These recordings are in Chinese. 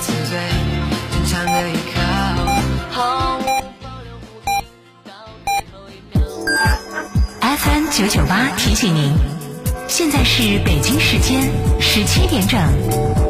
慈悲，坚强的依靠。毫无保留 FM 九九八提醒您，现在是北京时间十七点整。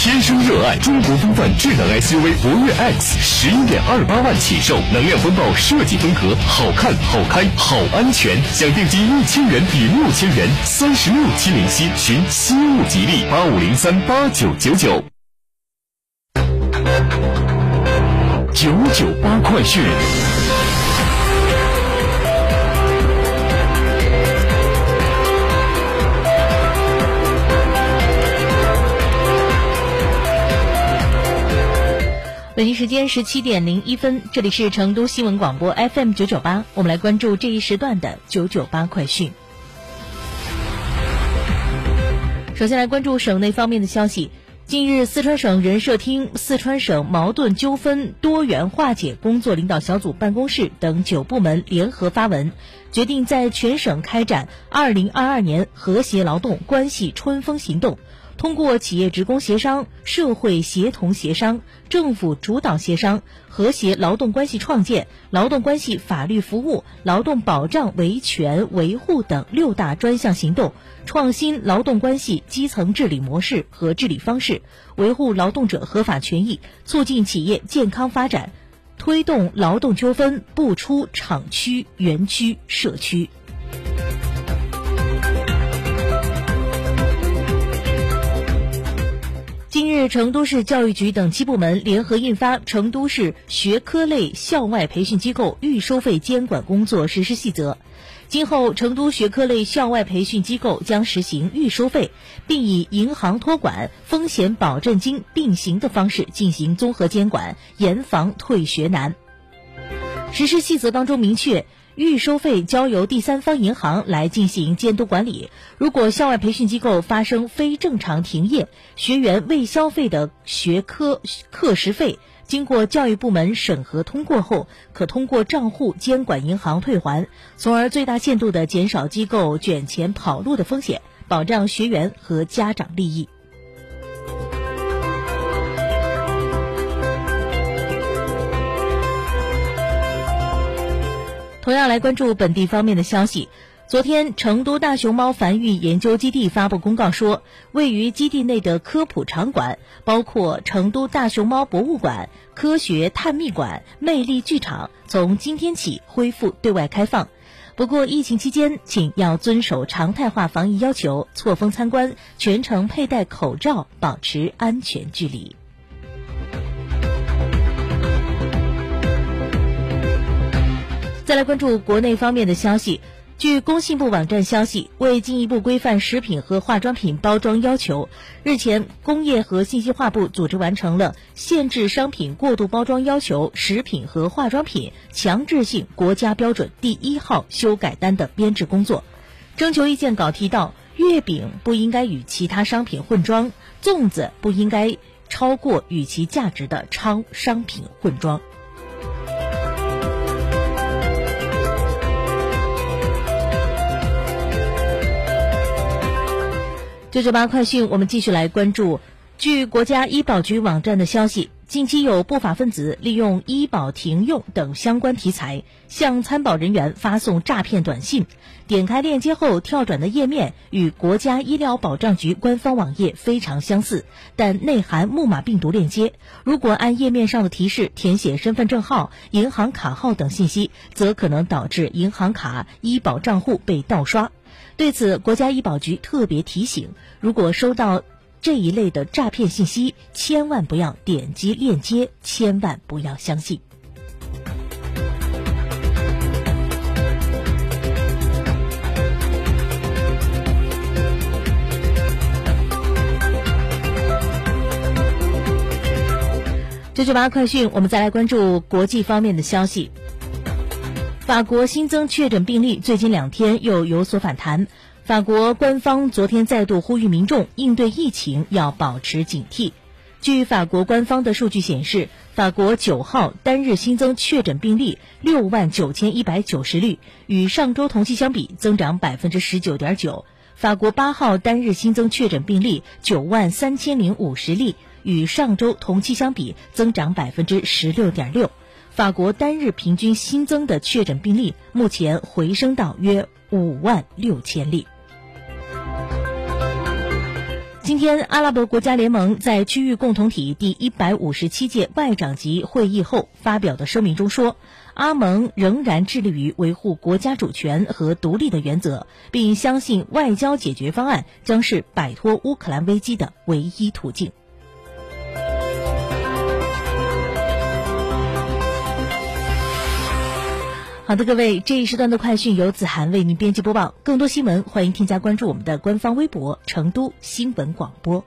天生热爱中国风范智能 SUV 博越 X，十一点二八万起售，能量风暴设计风格，好看、好开、好安全。想定金一千元抵六千元，三十六期零息，寻西物吉利八五零三八九九九。九九八快讯。北京时间十七点零一分，这里是成都新闻广播 FM 九九八，我们来关注这一时段的九九八快讯。首先来关注省内方面的消息。近日，四川省人社厅、四川省矛盾纠纷多元化解工作领导小组办公室等九部门联合发文，决定在全省开展二零二二年和谐劳动关系春风行动。通过企业职工协商、社会协同协商、政府主导协商、和谐劳动关系创建、劳动关系法律服务、劳动保障维权维护等六大专项行动，创新劳动关系基层治理模式和治理方式，维护劳动者合法权益，促进企业健康发展，推动劳动纠纷不出厂区、园区、社区。日，成都市教育局等七部门联合印发《成都市学科类校外培训机构预收费监管工作实施细则》。今后，成都学科类校外培训机构将实行预收费，并以银行托管、风险保证金并行的方式进行综合监管，严防退学难。实施细则当中明确。预收费交由第三方银行来进行监督管理。如果校外培训机构发生非正常停业，学员未消费的学科课时费，经过教育部门审核通过后，可通过账户监管银行退还，从而最大限度地减少机构卷钱跑路的风险，保障学员和家长利益。同样来关注本地方面的消息。昨天，成都大熊猫繁育研究基地发布公告说，位于基地内的科普场馆，包括成都大熊猫博物馆、科学探秘馆、魅力剧场，从今天起恢复对外开放。不过，疫情期间，请要遵守常态化防疫要求，错峰参观，全程佩戴口罩，保持安全距离。再来关注国内方面的消息。据工信部网站消息，为进一步规范食品和化妆品包装要求，日前，工业和信息化部组织完成了限制商品过度包装要求食品和化妆品强制性国家标准第一号修改单的编制工作。征求意见稿提到，月饼不应该与其他商品混装，粽子不应该超过与其价值的超商品混装。九九八快讯，我们继续来关注。据国家医保局网站的消息，近期有不法分子利用医保停用等相关题材，向参保人员发送诈骗短信。点开链接后跳转的页面与国家医疗保障局官方网页非常相似，但内含木马病毒链接。如果按页面上的提示填写身份证号、银行卡号等信息，则可能导致银行卡、医保账户被盗刷。对此，国家医保局特别提醒：如果收到这一类的诈骗信息，千万不要点击链接，千万不要相信。九九八快讯，我们再来关注国际方面的消息。法国新增确诊病例最近两天又有所反弹。法国官方昨天再度呼吁民众应对疫情要保持警惕。据法国官方的数据显示，法国九号单日新增确诊病例六万九千一百九十例，与上周同期相比增长百分之十九点九。法国八号单日新增确诊病例九万三千零五十例，与上周同期相比增长百分之十六点六。法国单日平均新增的确诊病例目前回升到约五万六千例。今天，阿拉伯国家联盟在区域共同体第一百五十七届外长级会议后发表的声明中说，阿盟仍然致力于维护国家主权和独立的原则，并相信外交解决方案将是摆脱乌克兰危机的唯一途径。好的，各位，这一时段的快讯由子涵为您编辑播报。更多新闻，欢迎添加关注我们的官方微博“成都新闻广播”。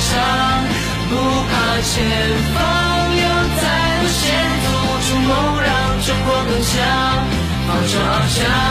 大声地唱，不怕前方有再多险阻，筑梦让中国更强，放手翱翔。